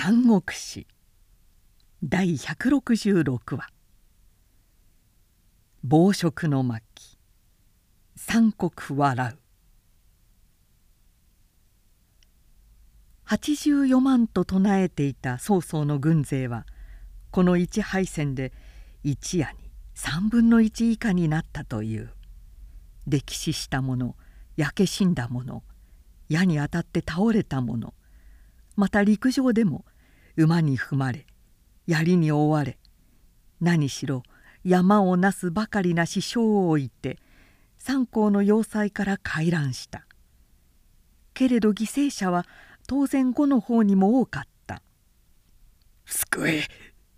三国史第166話「暴食の末期三国笑う」84万と唱えていた曹操の軍勢はこの一敗戦で一夜に3分の1以下になったという。溺死した者焼け死んだ者矢に当たって倒れた者また陸上でも馬に踏まれ槍に追われ何しろ山をなすばかりな師匠を置いて三校の要塞から回覧した。けれど犠牲者は当然後の方にも多かった「救え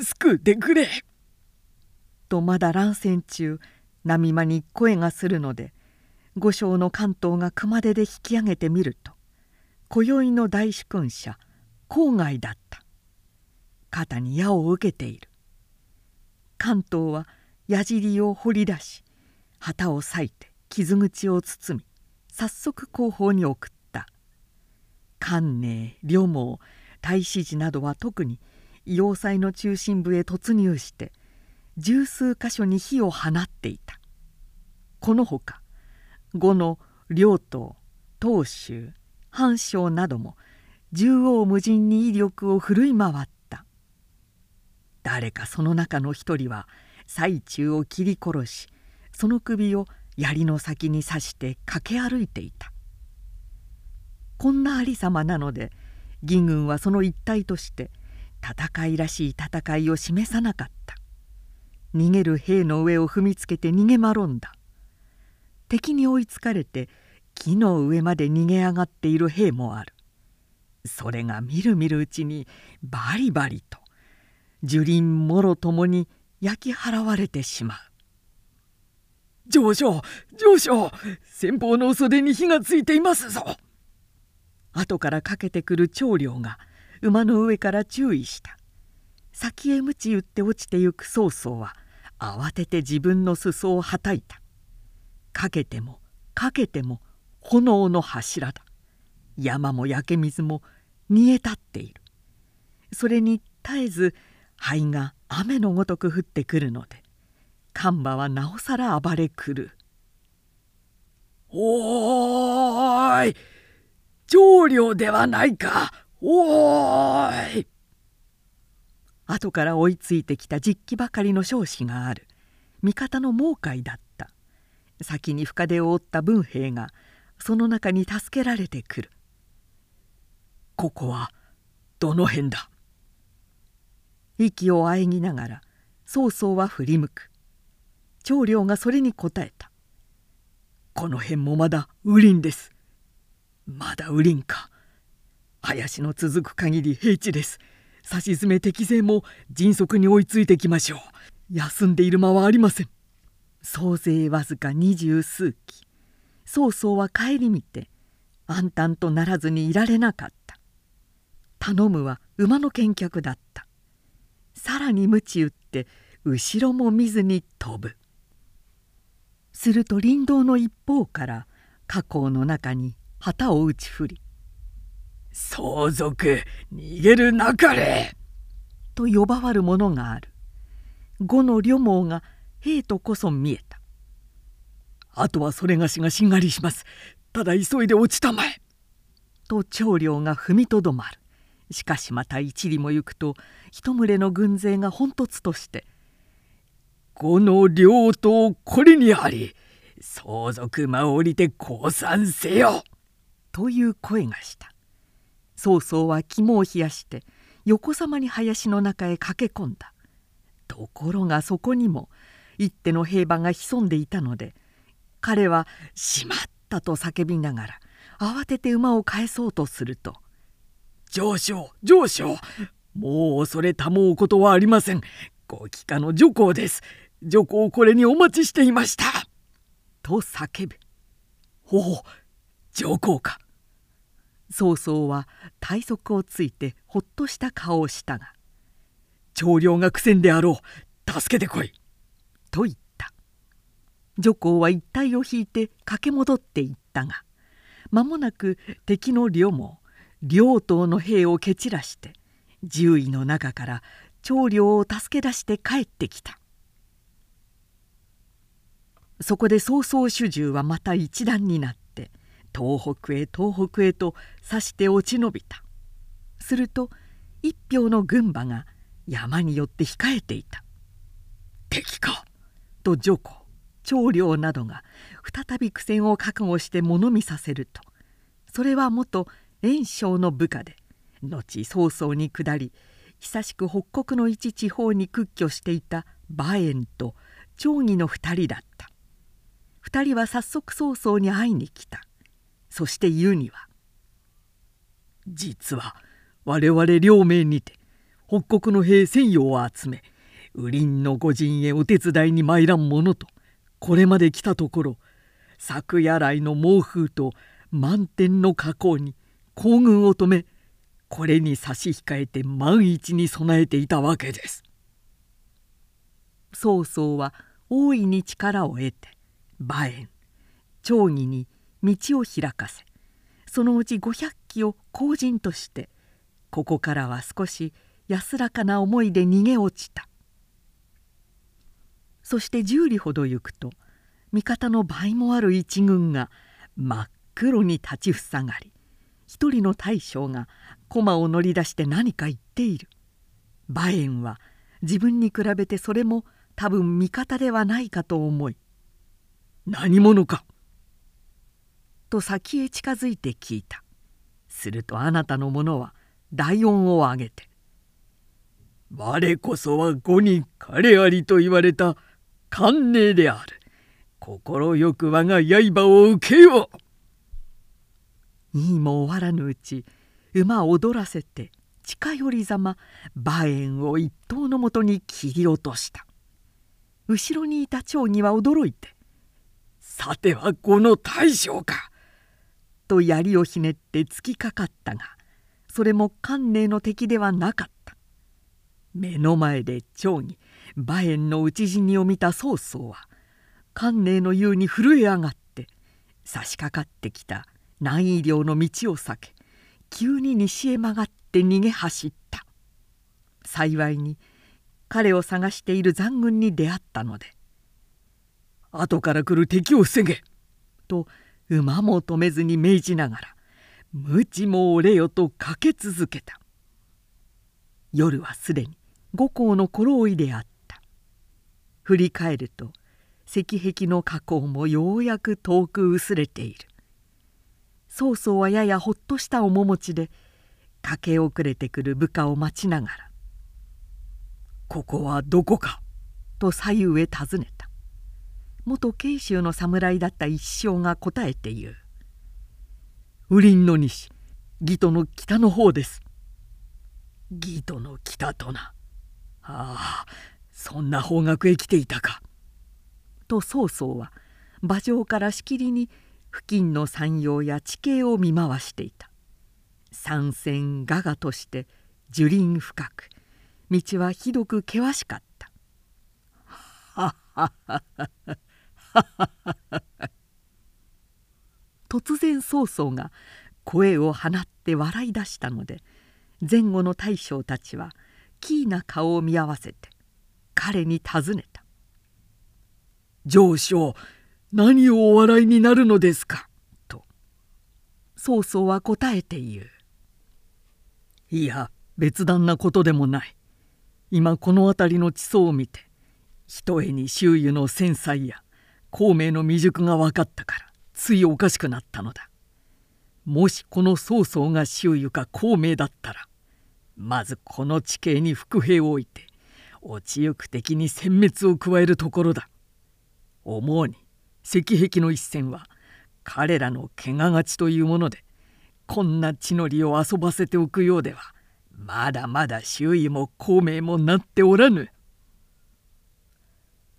救ってくれ!」とまだ乱戦中波間に声がするので五将の関東が熊手で引き上げてみると今宵の大主君者郊外だった肩に矢を受けている。関東は矢尻を掘り出し旗を裂いて傷口を包み早速後方に送った。関寧両毛太子寺などは特に要塞の中心部へ突入して十数箇所に火を放っていた。このほか呉の両党東州藩省なども縦横無尽に威力を振るい回っ誰かその中の一人は最中を切り殺しその首を槍の先に刺して駆け歩いていた。こんなありさまなので義軍はその一体として戦いらしい戦いを示さなかった。逃げる兵の上を踏みつけて逃げまろんだ。敵に追いつかれて木の上まで逃げ上がっている兵もある。それがみるみるうちにバリバリと。樹林もろともに焼き払われてしまう。上昇上昇先方の袖に火がついていますぞ。後からかけてくる長領が馬の上から注意した。先へ鞭打って落ちてゆく曹操は慌てて自分の裾をはたいた。かけてもかけても炎の柱だ。山も焼け水も煮え立っている。それに絶えず灰が雨のごとく降ってくるので丹波はなおさら暴れ狂う「おーい長領ではないか。おーい!」後から追いついてきた実機ばかりの少子がある。味方の猛海だった。先に深手を負った文兵がその中に助けられてくる。ここはどの辺だ？息を喘ぎながら曹操は振り向く。長領がそれに答えた「この辺もまだ雨林です」「まだ雨林か。林の続く限り平地です」さしずめ敵勢も迅速に追いついてきましょう。休んでいる間はありません。総勢わずか二十数機曹操は顧みて暗淡とならずにいられなかった。頼むは馬の見客だった。さらに鞭打って後ろも見ずに飛ぶ。すると林道の一方から河口の中に旗を打ち振り「相続逃げるなかれ!」と呼ばわるものがある。呉の両毛が兵とこそ見えた。あとはそれがしがしんがりします。ただ急いで落ちたまえ」と長領が踏みとどまるしかしまた一里も行くと一群れの軍勢が奔突として「この領とこれにあり相続間を降りて降参せよ」という声がした。曹操は肝を冷やして横さまに林の中へ駆け込んだ。ところがそこにも一手の兵馬が潜んでいたので彼は「しまった」と叫びながら慌てて馬を返そうとすると上昇上昇。もう恐れたもうことはありません。ご帰化の女皇です。女皇これにお待ちしていました。と叫ぶ。おお上皇か。曹操は体側をついてほっとした顔をしたが長領が苦戦であろう。助けてこい。と言った。女皇は一体を引いて駆け戻っていったが間もなく敵の両も両党の兵を蹴散らして獣医の中から長領を助け出して帰ってきた。そこで曹操主従はまた一段になって東北へ東北へと指して落ち延びた。すると一票の軍馬が山によって控えていた「敵か!」と女皇長領などが再び苦戦を覚悟して物見させると。それは元袁紹の部下で後曹操に下り久しく北国の一地方に屈居していた馬燕と長義の2人だった。2人は早速曹操に会いに来た。そして言うには「実は我々両名にて北国の兵専用を集め雨林の御陣へお手伝いに参らんものとこれまで来たところ昨夜来の猛風と満天の河口に行軍を止めこれに差し控えて万一に備えていたわけです。曹操は大いに力を得て馬燕長義に道を開かせそのうち500騎を後陣としてここからは少し安らかな思いで逃げ落ちたそして十里ほど行くと味方の倍もある一軍が真っ黒に立ちふさがり一人の大将が駒を乗り出して何か言っている。馬燕は自分に比べてそれも多分味方ではないかと思い「何者か?」と先へ近づいて聞いた。するとあなたの者は大音を上げて「我こそは五に彼ありと言われた寛寧である。快く我が刃を受けよ。う」にも終わらぬうち馬を踊らせて近寄りざま馬燕を一頭のもとに切り落とした後ろにいた長義は驚いて「さてはこの大将か!」と槍をひねって突きかかったがそれも観念の敵ではなかった目の前で蝶に馬燕の討ち死にを見た曹操は観念の言うに震え上がって差し掛かってきた南医領の道を避け急に西へ曲がって逃げ走った。幸いに彼を探している残軍に出会ったので「後から来る敵を防げ!」と馬も止めずに命じながら無知も折れよとかけ続けた。夜はすでに五校の頃追いであった。振り返ると石壁の火口もようやく遠く薄れている。曹操はややほっとした面持ちで駆け遅れてくる部下を待ちながら「ここはどこか?」と左右へ尋ねた。元慶州の侍だった一生が答えて言う雨林の西義都の北の方です義都の北とな。ああそんな方角へ来ていたか。と曹操は馬上からしきりに付近の山陽や地形を見回していた。山線ガガとして樹林深く。道はひどく険しかった。突然曹操が声を放って笑い出したので前後の大将たちはキーな顔を見合わせて彼に尋ねた「上昇何をお笑いになるのですか?」と曹操は答えて言う「いや別段なことでもない。今この辺りの地層を見てひとえに周囲の繊細や孔明の未熟が分かったからついおかしくなったのだ。もしこの曹操が周囲か孔明だったらまずこの地形に伏兵を置いて落ちゆく敵に殲滅を加えるところだ。思うに石壁の一戦は彼らの怪我勝ちというものでこんな地の利を遊ばせておくようではまだまだ周囲も孔明もなっておらぬ。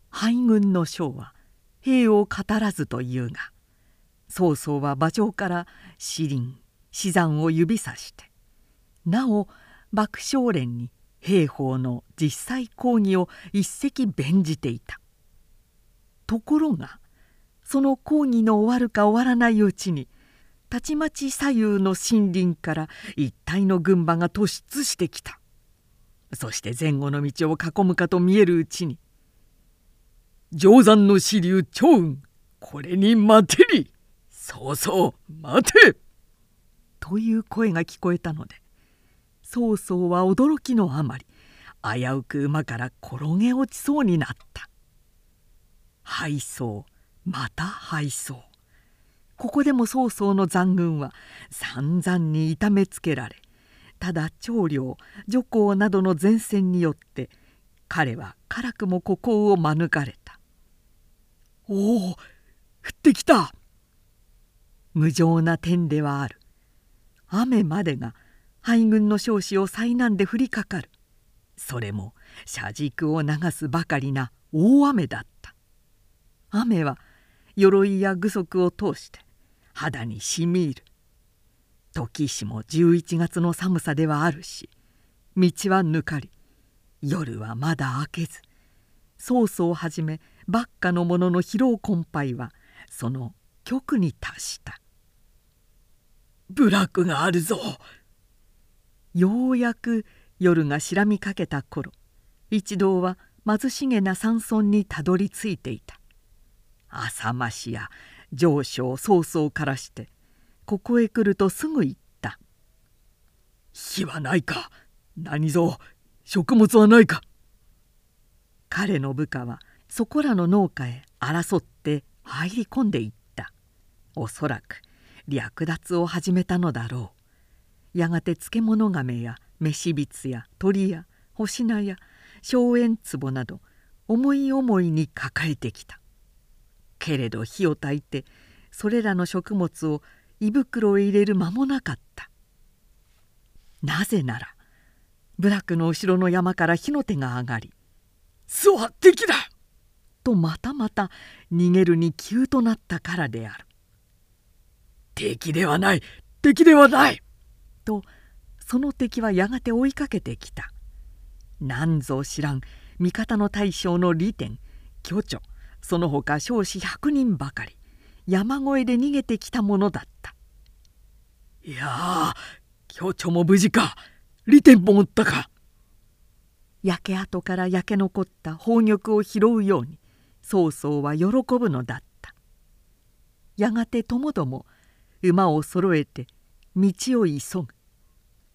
敗軍の将は兵を語らずというが曹操は馬上から死林死山を指さしてなお爆笑連に兵法の実際講義を一石弁じていた。ところがその講義の終わるか終わらないうちにたちまち左右の森林から一体の軍馬が突出してきた。そして前後の道を囲むかと見えるうちに「定山の支流長雲これに待てり。そうそう待て!」という声が聞こえたので曹操は驚きのあまり危うく馬から転げ落ちそうになった。敗走。また敗走。ここでも曹操の残軍は散々に痛めつけられただ長領女皇などの前線によって彼は辛くも孤高を免れた。おお降ってきた。無情な点ではある。雨までが敗軍の少子を災難で降りかかる。それも車軸を流すばかりな大雨だった。雨は鎧や具足を通して肌にしみ入る。時しも11月の寒さではあるし道はぬかり夜はまだ明けず曹操をはじめばっかの者の疲労困憊はその極に達した「部落があるぞ!」ようやく夜が白みかけた頃一同は貧しげな山村にたどり着いていた。浅間市や上昇曹操からしてここへ来るとすぐ言った「火はないか。何ぞ。食物はないか」彼の部下はそこらの農家へ争って入り込んでいった。おそらく略奪を始めたのだろう。やがて漬物亀や飯びつや鳥や干し菜や荘園壺など思い思いに抱えてきた。けれど火を焚いてそれらの食物を胃袋へ入れる間もなかった。なぜなら部落の後ろの山から火の手が上がり「巣は敵だ!」とまたまた逃げるに急となったからである。敵ではない敵ではない！とその敵はやがて追いかけてきた。何ぞ知らん味方の大将の利天巨著その他少子100人ばかり山越えで逃げてきたものだった。いや巨著も無事か。利天もおったか。焼け跡から焼け残った宝玉を拾うように曹操は喜ぶのだった。やがてともども馬をそろえて道を急ぐ。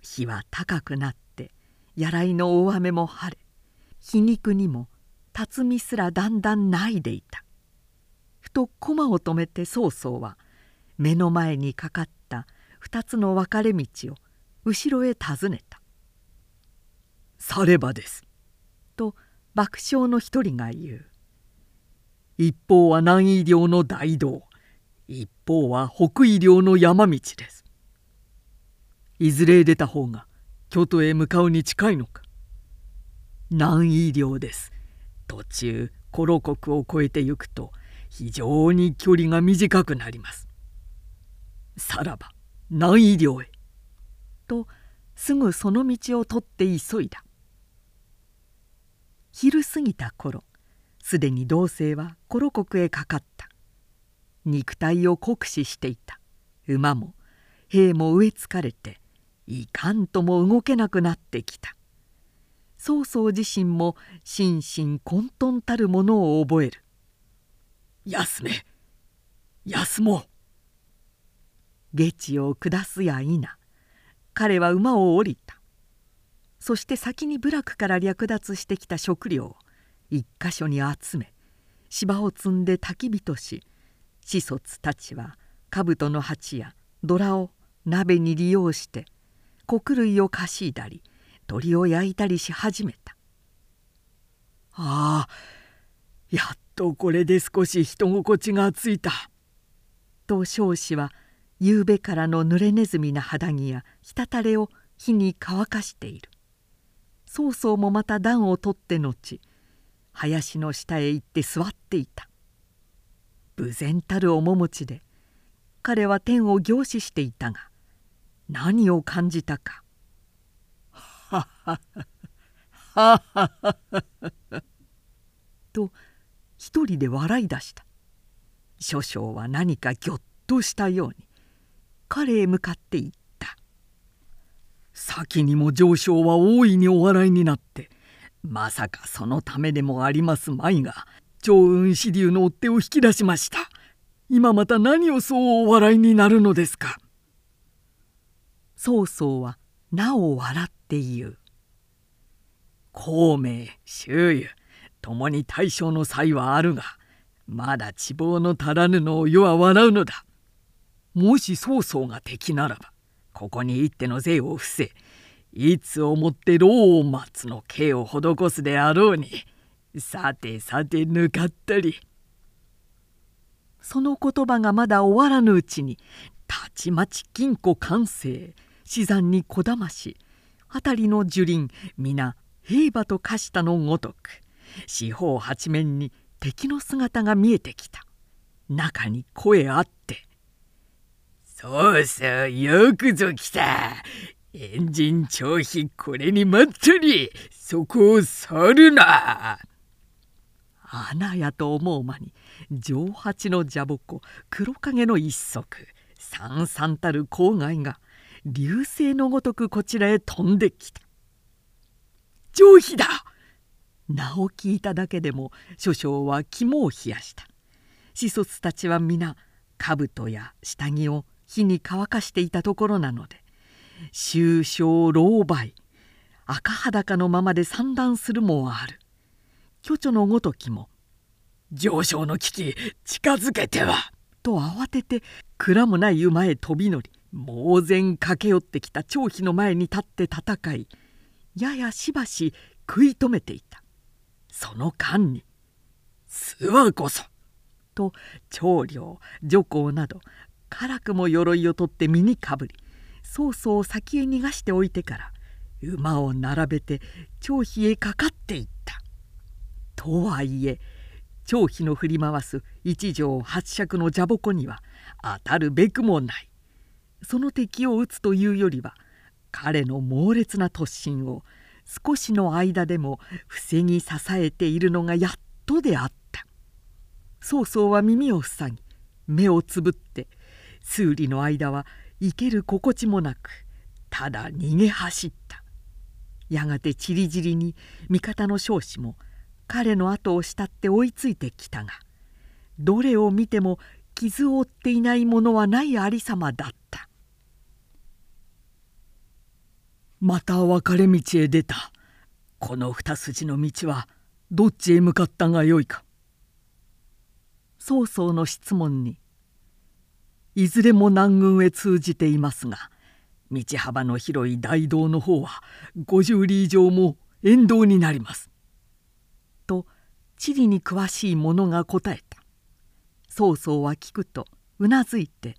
日は高くなってやらいの大雨も晴れ皮肉にも辰巳すらだんだんないでいた。ふと駒を止めて曹操は目の前にかかった二つの分かれ道を後ろへ尋ねた「さればです」と爆笑の一人が言う「一方は南医領の大道。一方は北医領の山道です」いずれ出た方が京都へ向かうに近いのか。南医領です。途中コロ国を越えてゆくと非常に距離が短くなります。さらば南医領へ。とすぐその道を取って急いだ。昼過ぎた頃すでに同性はコロ国へかかった。肉体を酷使していた。馬も兵も植えつかれていかんとも動けなくなってきた。曹操自身も心身混沌たるものを覚える。休め。休もう。下地を下すや否。彼は馬を降りた。そして先に部落から略奪してきた食料を一箇所に集め芝を積んで焚き火とし子卒たちは兜の鉢やドラを鍋に利用して穀類をかしいだり鳥を焼いたりし始めた。ああやっとこれで少し人心地がついた。と少子は夕べからの濡れネズミな肌着や滴れを火に乾かしている。曹操もまた暖を取って後林の下へ行って座っていた。無然たる面持ちで彼は天を凝視していたが何を感じたか「と一人で笑い出した。諸将は何かぎょっとしたように彼へ向かって言った「先にも上昇は大いにお笑いになってまさかそのためでもありますまいが長雲支流の追っ手を引き出しました。今また何をそうお笑いになるのですか。曹操はなお笑って言う。孔明周囲共に大将の才はあるがまだ地望の足らぬのを世は笑うのだ。もし曹操が敵ならばここに一手の税を伏せいつをもって老松の刑を施すであろうにさてさてぬかったり。その言葉がまだ終わらぬうちにたちまち金庫完成死山にこだまし辺りの樹林皆平馬と化したのごとく四方八面に敵の姿が見えてきた。中に声あって「そうそうよくぞ来た。エンジン調子これに待ったりそこを去るな」穴やと思う間に上八の蛇鉾黒影の一足さんさんたる郊外が流星のごとくこちらへ飛んできた「上妃だ!」名を聞いただけでも諸将は肝を冷やした子卒たちは皆兜や下着を火に乾かしていたところなので終生老媒赤裸のままで散乱するもある巨著のごときも「上昇の危機近づけては!」と慌てて蔵もない馬へ飛び乗り猛然駆け寄ってきた張飛の前に立って戦いややしばし食い止めていたその間に「諏訪こそ!」と長領女皇など辛くも鎧を取って身にかぶり曹操を先へ逃がしておいてから馬を並べて張飛へかかっていった。とはいえ張飛の振り回す一条八尺の蛇鉾には当たるべくもないその敵を討つというよりは彼の猛烈な突進を少しの間でも防ぎ支えているのがやっとであった。曹操は耳を塞ぎ目をつぶって数里の間は生ける心地もなくただ逃げ走った。やがてちりぢりに味方の少子も彼の後を慕って追いついてきたがどれを見ても傷を負っていないものはないありさまだった。また分かれ道へ出た。この二筋の道はどっちへ向かったがよいか。曹操の質問にいずれも南軍へ通じていますが道幅の広い大道の方は50里以上も沿道になります」と地理に詳しい者が答えた。曹操は聞くとうなずいて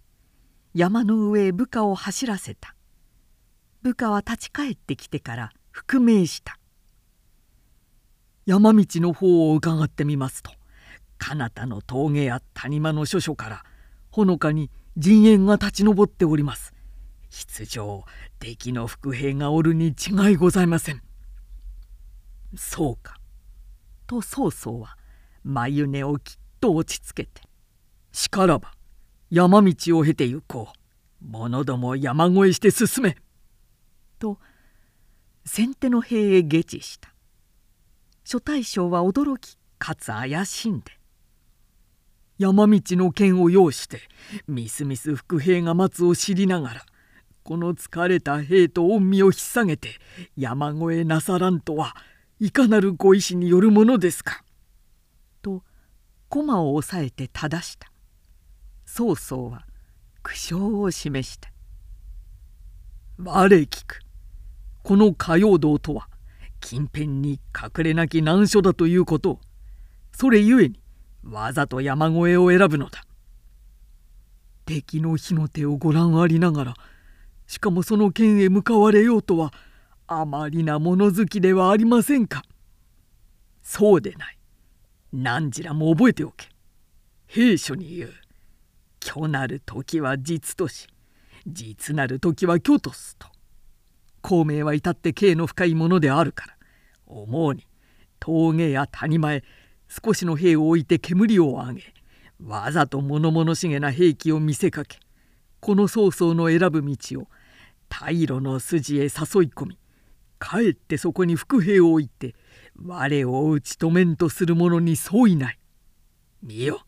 山の上へ部下を走らせた。部下は立ち返ってきてから復命した。山道の方を伺ってみますと彼方の峠や谷間の諸所からほのかに陣営が立ち上っております。必上敵の伏兵がおるに違いございません。そうか。と曹操は眉根をきっと落ち着けてしからば山道を経て行こう。者ども山越えして進め。と先手の兵へ下知した。諸大将は驚きかつ怪しんで。山道の剣を要してみすみす伏兵が待つを知りながらこの疲れた兵と御身を引っ提げて山越えなさらんとはいかなるご意志によるものですか」と駒を押さえて正した。曹操は苦笑を示した「我聞く。この火曜道とは近辺に隠れなき難所だということをそれゆえにわざと山越えを選ぶのだ。敵の火の手をご覧ありながらしかもその剣へ向かわれようとはあまりな物好きではありませんか。そうでない。何時らも覚えておけ。兵書に言う。虚なる時は実とし実なる時は虚とすと。孔明は至って刑の深いものであるから思うに峠や谷間へ少しの兵を置いて煙を上げわざと物々しげな兵器を見せかけこの曹操の選ぶ道を大路の筋へ誘い込みかえってそこに伏兵を置いて我を打ち止めんとする者に相違ない。見よ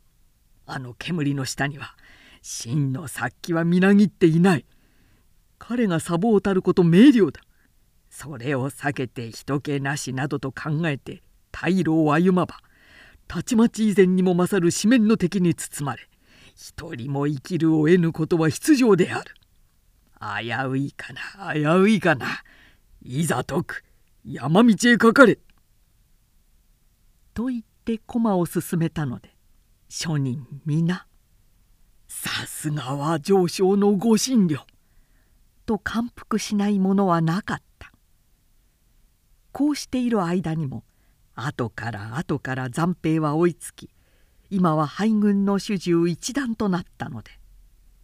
あの煙の下には真の殺気はみなぎっていない。彼がサボをたること明瞭だ。それを避けて人気なしなどと考えて大路を歩まばたちまち以前にも勝る四面の敵に包まれ一人も生きるを得ぬことは必定である。危ういかな危ういかないざとく山道へかかれ」と言って駒を進めたので庶人皆「さすがは上昇のご診療」と感服しないものはなかった。こうしている間にも後から後から残兵は追いつき今は敗軍の主従一段となったので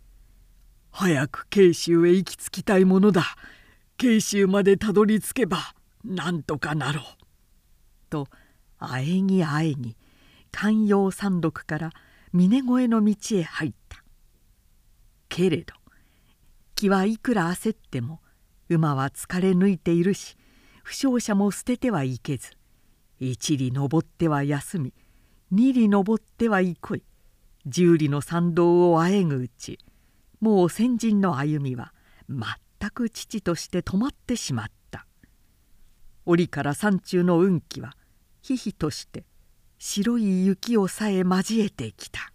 「早く慶州へ行き着きたいものだ。慶州までたどり着けばなんとかなろう」とあえぎあえぎ寛陽山麓から峰越えの道へ入った。けれど気はいくら焦っても馬は疲れ抜いているし負傷者も捨ててはいけず一里登っては休み二里登っては憩い十里の参道をあえぐうちもう先人の歩みは全く父として止まってしまった。折から山中の運気はひひとして白い雪をさえ交えてきた。